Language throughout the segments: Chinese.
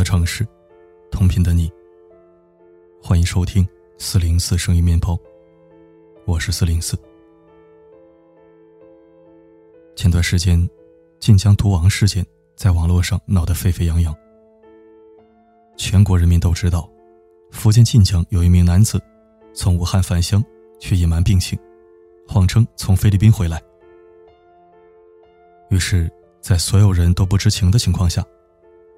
的城市，同频的你。欢迎收听四零四声音面包，我是四零四。前段时间，晋江毒王事件在网络上闹得沸沸扬扬，全国人民都知道，福建晋江有一名男子从武汉返乡，却隐瞒病情，谎称从菲律宾回来。于是，在所有人都不知情的情况下，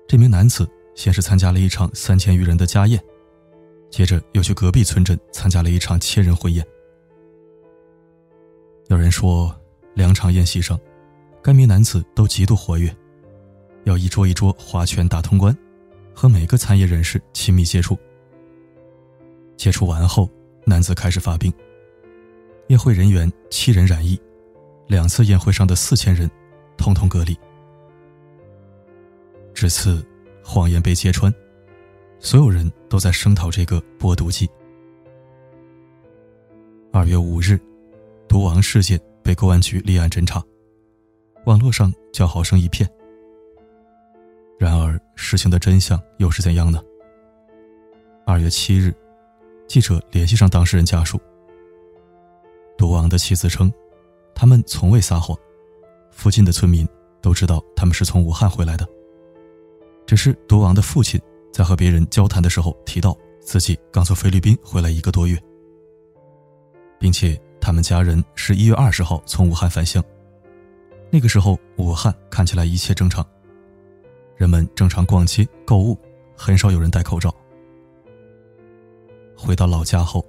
这名男子先是参加了一场三千余人的家宴，接着又去隔壁村镇参加了一场千人婚宴。有人说，两场宴席上，该名男子都极度活跃，要一桌一桌划拳打通关，和每个参宴人士亲密接触。接触完后，男子开始发病，宴会人员七人染疫，两次宴会上的四千人。统统隔离。至此，谎言被揭穿，所有人都在声讨这个播毒剂。二月五日，毒王事件被公安局立案侦查，网络上叫好声一片。然而，事情的真相又是怎样呢？二月七日，记者联系上当事人家属，毒王的妻子称，他们从未撒谎。附近的村民都知道他们是从武汉回来的。只是毒王的父亲在和别人交谈的时候提到自己刚从菲律宾回来一个多月，并且他们家人是一月二十号从武汉返乡。那个时候武汉看起来一切正常，人们正常逛街购物，很少有人戴口罩。回到老家后，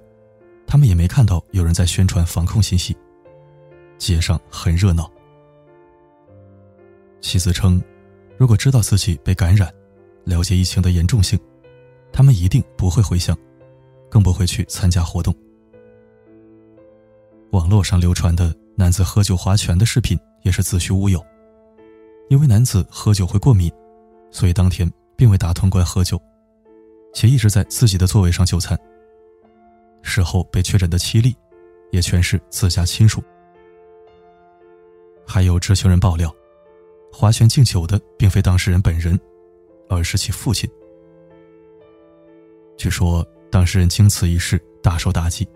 他们也没看到有人在宣传防控信息，街上很热闹。妻子称，如果知道自己被感染，了解疫情的严重性，他们一定不会回乡，更不会去参加活动。网络上流传的男子喝酒划拳的视频也是子虚乌有，因为男子喝酒会过敏，所以当天并未打通关喝酒，且一直在自己的座位上就餐。事后被确诊的七例，也全是自家亲属。还有知情人爆料。划拳敬酒的并非当事人本人，而是其父亲。据说当事人经此一事大受打击，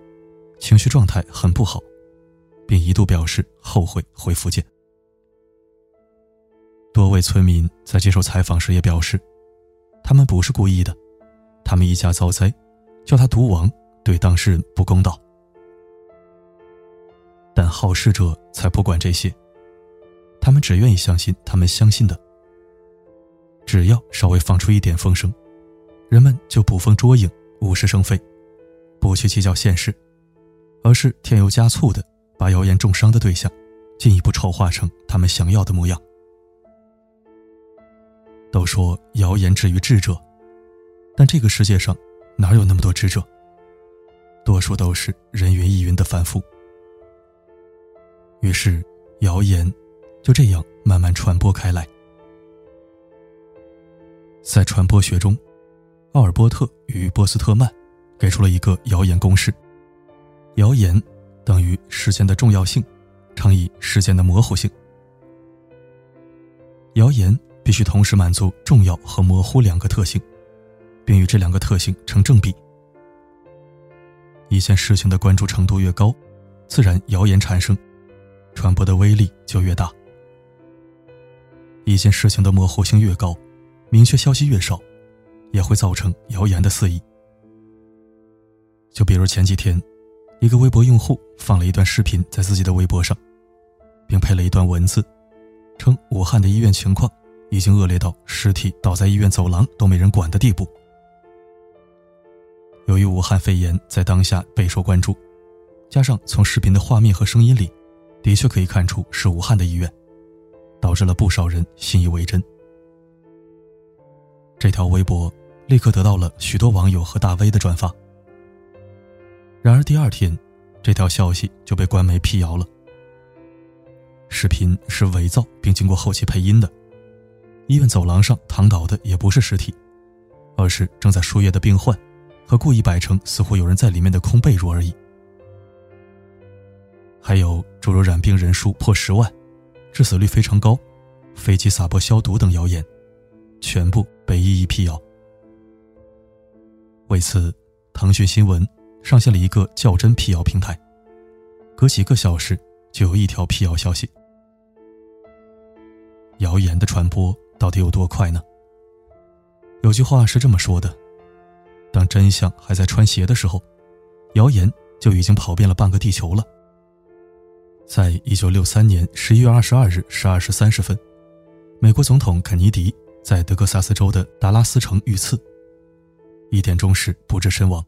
情绪状态很不好，并一度表示后悔回福建。多位村民在接受采访时也表示，他们不是故意的，他们一家遭灾，叫他毒王对当事人不公道。但好事者才不管这些。他们只愿意相信他们相信的。只要稍微放出一点风声，人们就捕风捉影、无事生非，不去计较现实，而是添油加醋的把谣言重伤的对象，进一步丑化成他们想要的模样。都说谣言止于智者，但这个世界上哪有那么多智者？多数都是人云亦云的凡夫。于是，谣言。就这样慢慢传播开来。在传播学中，奥尔波特与波斯特曼给出了一个谣言公式：谣言等于事件的重要性乘以事件的模糊性。谣言必须同时满足重要和模糊两个特性，并与这两个特性成正比。一件事情的关注程度越高，自然谣言产生，传播的威力就越大。一件事情的模糊性越高，明确消息越少，也会造成谣言的肆意。就比如前几天，一个微博用户放了一段视频在自己的微博上，并配了一段文字，称武汉的医院情况已经恶劣到尸体倒在医院走廊都没人管的地步。由于武汉肺炎在当下备受关注，加上从视频的画面和声音里，的确可以看出是武汉的医院。导致了不少人信以为真。这条微博立刻得到了许多网友和大 V 的转发。然而第二天，这条消息就被官媒辟谣了。视频是伪造并经过后期配音的，医院走廊上躺倒的也不是尸体，而是正在输液的病患和故意摆成似乎有人在里面的空被褥而已。还有诸如染病人数破十万。致死率非常高，飞机撒播消毒等谣言，全部被一一辟谣。为此，腾讯新闻上线了一个较真辟谣平台，隔几个小时就有一条辟谣消息。谣言的传播到底有多快呢？有句话是这么说的：当真相还在穿鞋的时候，谣言就已经跑遍了半个地球了。在一九六三年十一月二十二日十二时三十分，美国总统肯尼迪在德克萨斯州的达拉斯城遇刺，一点钟时不治身亡。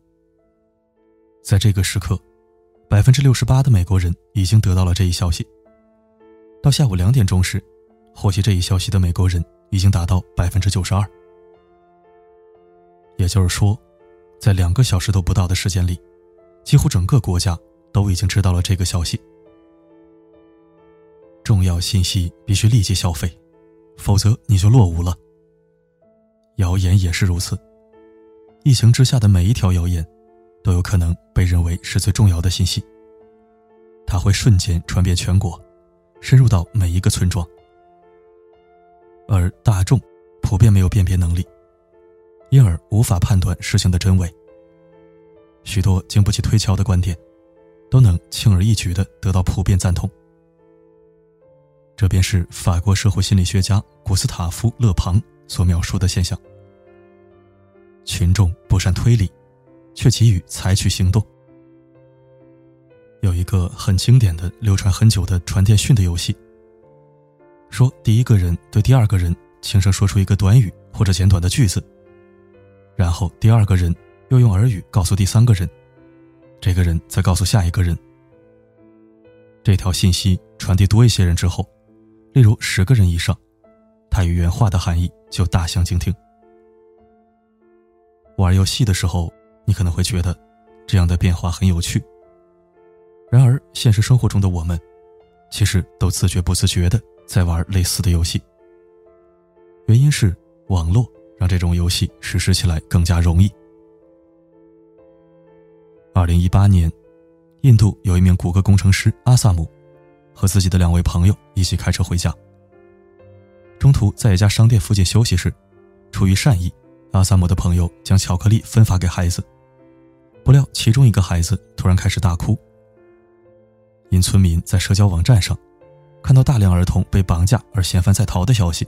在这个时刻，百分之六十八的美国人已经得到了这一消息。到下午两点钟时，获悉这一消息的美国人已经达到百分之九十二。也就是说，在两个小时都不到的时间里，几乎整个国家都已经知道了这个消息。重要信息必须立即消费，否则你就落伍了。谣言也是如此，疫情之下的每一条谣言，都有可能被认为是最重要的信息。它会瞬间传遍全国，深入到每一个村庄，而大众普遍没有辨别能力，因而无法判断事情的真伪。许多经不起推敲的观点，都能轻而易举地得到普遍赞同。这便是法国社会心理学家古斯塔夫·勒庞所描述的现象：群众不善推理，却急于采取行动。有一个很经典的、流传很久的传电讯的游戏，说第一个人对第二个人轻声说出一个短语或者简短的句子，然后第二个人又用耳语告诉第三个人，这个人再告诉下一个人。这条信息传递多一些人之后。例如十个人以上，它与原话的含义就大相径庭。玩游戏的时候，你可能会觉得这样的变化很有趣。然而，现实生活中的我们，其实都自觉不自觉的在玩类似的游戏。原因是网络让这种游戏实施起来更加容易。二零一八年，印度有一名谷歌工程师阿萨姆。和自己的两位朋友一起开车回家，中途在一家商店附近休息时，出于善意，阿萨姆的朋友将巧克力分发给孩子，不料其中一个孩子突然开始大哭。因村民在社交网站上看到大量儿童被绑架而嫌犯在逃的消息，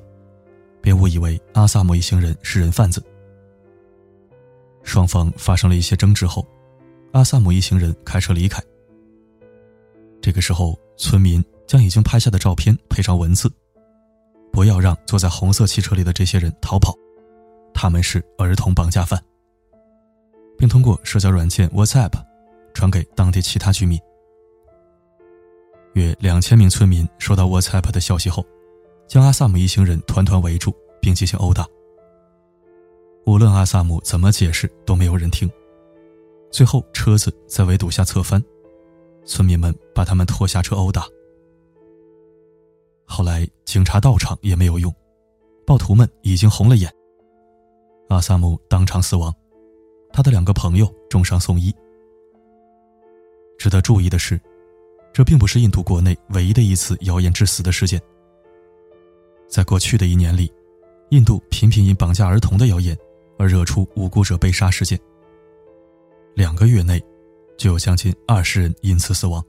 便误以为阿萨姆一行人是人贩子。双方发生了一些争执后，阿萨姆一行人开车离开。这个时候。村民将已经拍下的照片配上文字：“不要让坐在红色汽车里的这些人逃跑，他们是儿童绑架犯。”并通过社交软件 WhatsApp 传给当地其他居民。约两千名村民收到 WhatsApp 的消息后，将阿萨姆一行人团团围住，并进行殴打。无论阿萨姆怎么解释，都没有人听。最后，车子在围堵下侧翻。村民们把他们拖下车殴打。后来警察到场也没有用，暴徒们已经红了眼。阿萨姆当场死亡，他的两个朋友重伤送医。值得注意的是，这并不是印度国内唯一的一次谣言致死的事件。在过去的一年里，印度频频因绑架儿童的谣言而惹出无辜者被杀事件。两个月内。就有将近二十人因此死亡。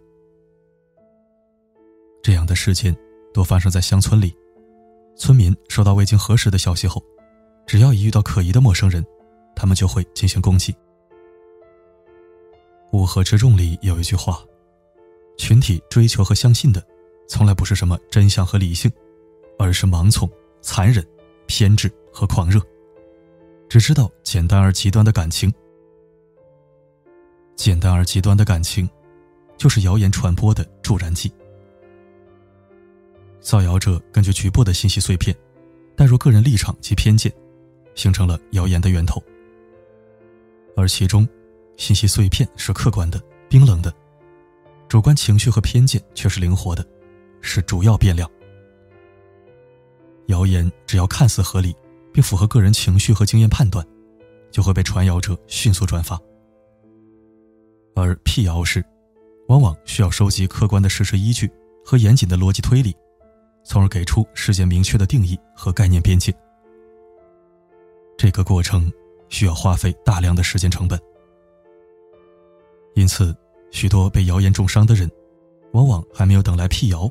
这样的事件多发生在乡村里，村民收到未经核实的消息后，只要一遇到可疑的陌生人，他们就会进行攻击。乌合之众里有一句话：群体追求和相信的，从来不是什么真相和理性，而是盲从、残忍、偏执和狂热，只知道简单而极端的感情。简单而极端的感情，就是谣言传播的助燃剂。造谣者根据局部的信息碎片，带入个人立场及偏见，形成了谣言的源头。而其中，信息碎片是客观的、冰冷的，主观情绪和偏见却是灵活的，是主要变量。谣言只要看似合理，并符合个人情绪和经验判断，就会被传谣者迅速转发。而辟谣时，往往需要收集客观的事实依据和严谨的逻辑推理，从而给出事件明确的定义和概念边界。这个过程需要花费大量的时间成本，因此，许多被谣言重伤的人，往往还没有等来辟谣，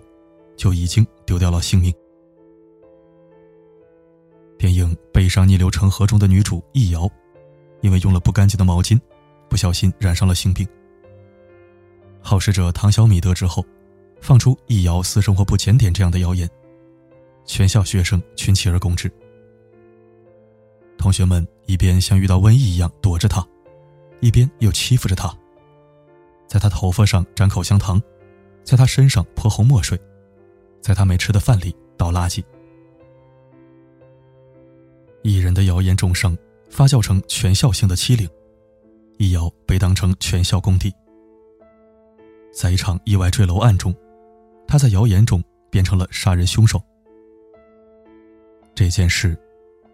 就已经丢掉了性命。电影《悲伤逆流成河》中的女主易遥，因为用了不干净的毛巾，不小心染上了性病。好事者唐小米得知后，放出易遥私生活不检点这样的谣言，全校学生群起而攻之。同学们一边像遇到瘟疫一样躲着他，一边又欺负着他，在他头发上沾口香糖，在他身上泼红墨水，在他没吃的饭里倒垃圾。艺人的谣言重伤，发酵成全校性的欺凌，易遥被当成全校公敌。在一场意外坠楼案中，他在谣言中变成了杀人凶手。这件事。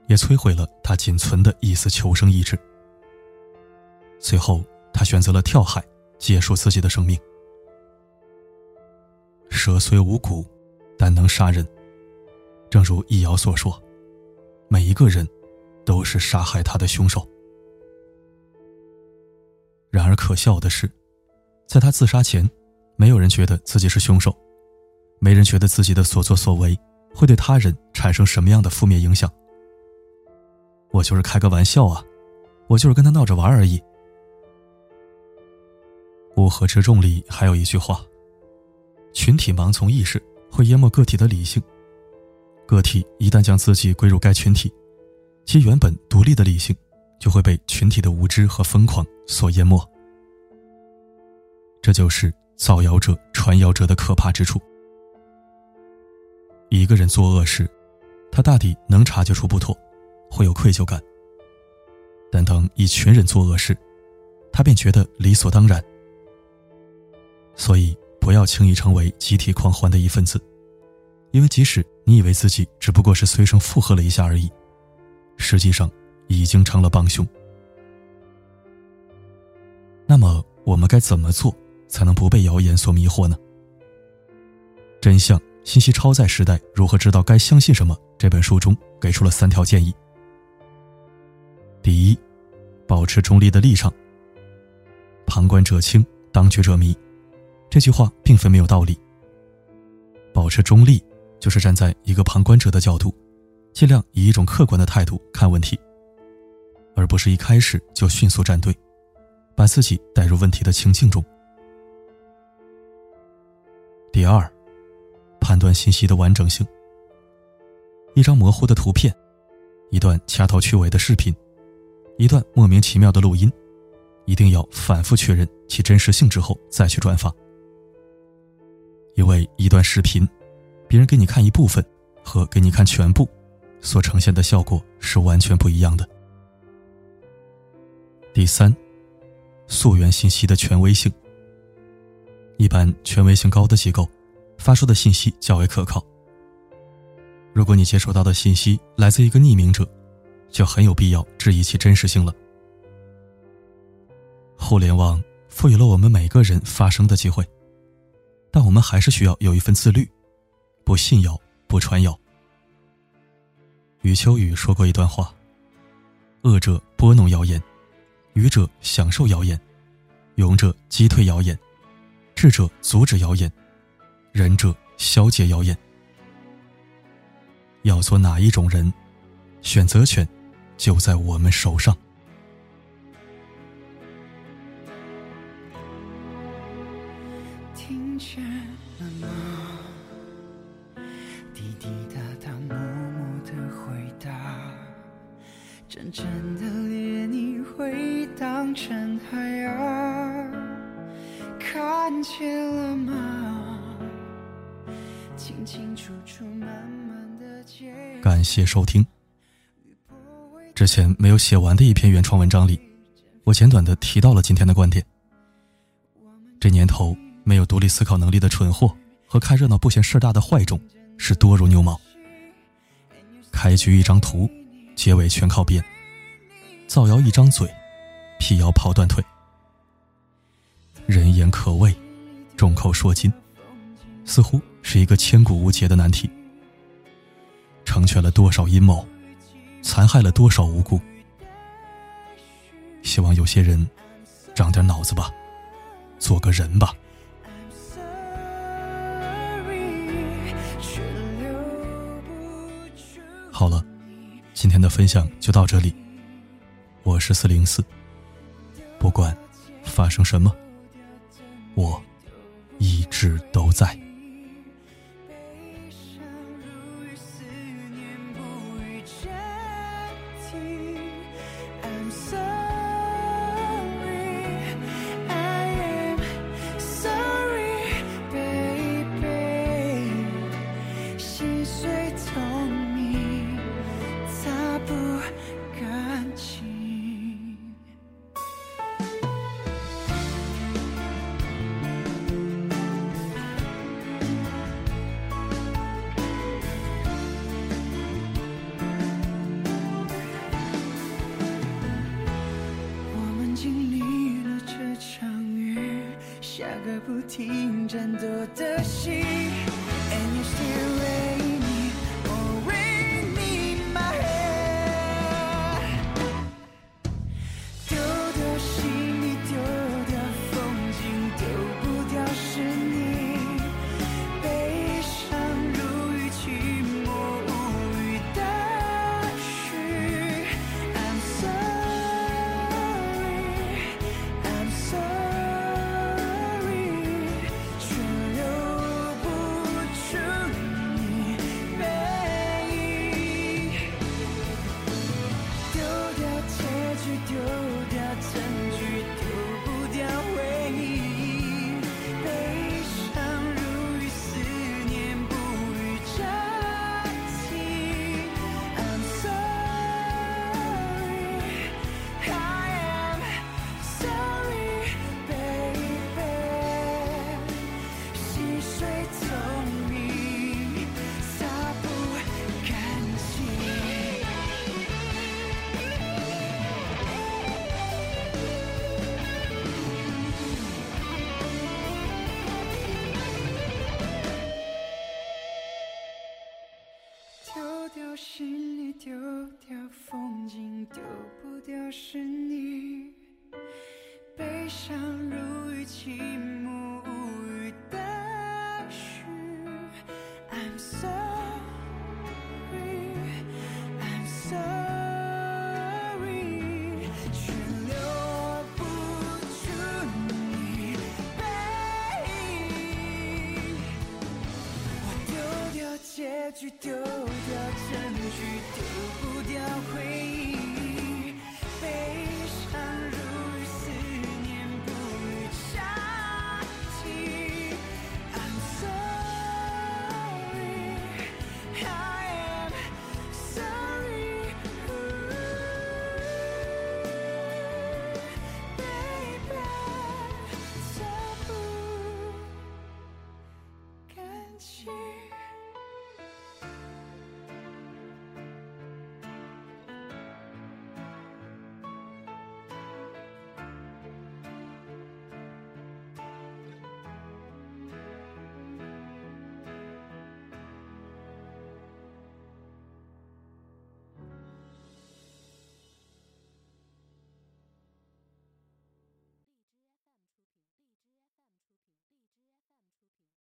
也摧毁了他仅存的一丝求生意志。随后，他选择了跳海，结束自己的生命。蛇虽无骨，但能杀人。正如易遥所说，每一个人都是杀害他的凶手。然而，可笑的是，在他自杀前，没有人觉得自己是凶手，没人觉得自己的所作所为会对他人产生什么样的负面影响。我就是开个玩笑啊，我就是跟他闹着玩而已。乌合之众里还有一句话：群体盲从意识会淹没个体的理性，个体一旦将自己归入该群体，其原本独立的理性就会被群体的无知和疯狂所淹没。这就是造谣者、传谣者的可怕之处。一个人做恶事，他大抵能察觉出不妥。会有愧疚感，但当一群人做恶事，他便觉得理所当然。所以，不要轻易成为集体狂欢的一份子，因为即使你以为自己只不过是随声附和了一下而已，实际上已经成了帮凶。那么，我们该怎么做才能不被谣言所迷惑呢？真相信息超载时代，如何知道该相信什么？这本书中给出了三条建议。第一，保持中立的立场。旁观者清，当局者迷，这句话并非没有道理。保持中立，就是站在一个旁观者的角度，尽量以一种客观的态度看问题，而不是一开始就迅速站队，把自己带入问题的情境中。第二，判断信息的完整性。一张模糊的图片，一段掐头去尾的视频。一段莫名其妙的录音，一定要反复确认其真实性之后再去转发。因为一段视频，别人给你看一部分和给你看全部，所呈现的效果是完全不一样的。第三，溯源信息的权威性。一般权威性高的机构发出的信息较为可靠。如果你接收到的信息来自一个匿名者，就很有必要质疑其真实性了。互联网赋予了我们每个人发声的机会，但我们还是需要有一份自律，不信谣，不传谣。余秋雨说过一段话：“恶者拨弄谣言，愚者享受谣言，勇者击退谣言，智者阻止谣言，仁者消解谣言。要做哪一种人，选择权。”就在我们手上。听见了吗？滴滴答答，默默的回答。真正的恋，你会当成海洋。看见了吗？感谢收听。之前没有写完的一篇原创文章里，我简短的提到了今天的观点。这年头，没有独立思考能力的蠢货和看热闹不嫌事大的坏种是多如牛毛。开局一张图，结尾全靠编；造谣一张嘴，辟谣跑断腿。人言可畏，众口铄金，似乎是一个千古无解的难题。成全了多少阴谋？残害了多少无辜？希望有些人长点脑子吧，做个人吧。好了，今天的分享就到这里。我是四零四，不管发生什么，我一直都在。不停战斗的心。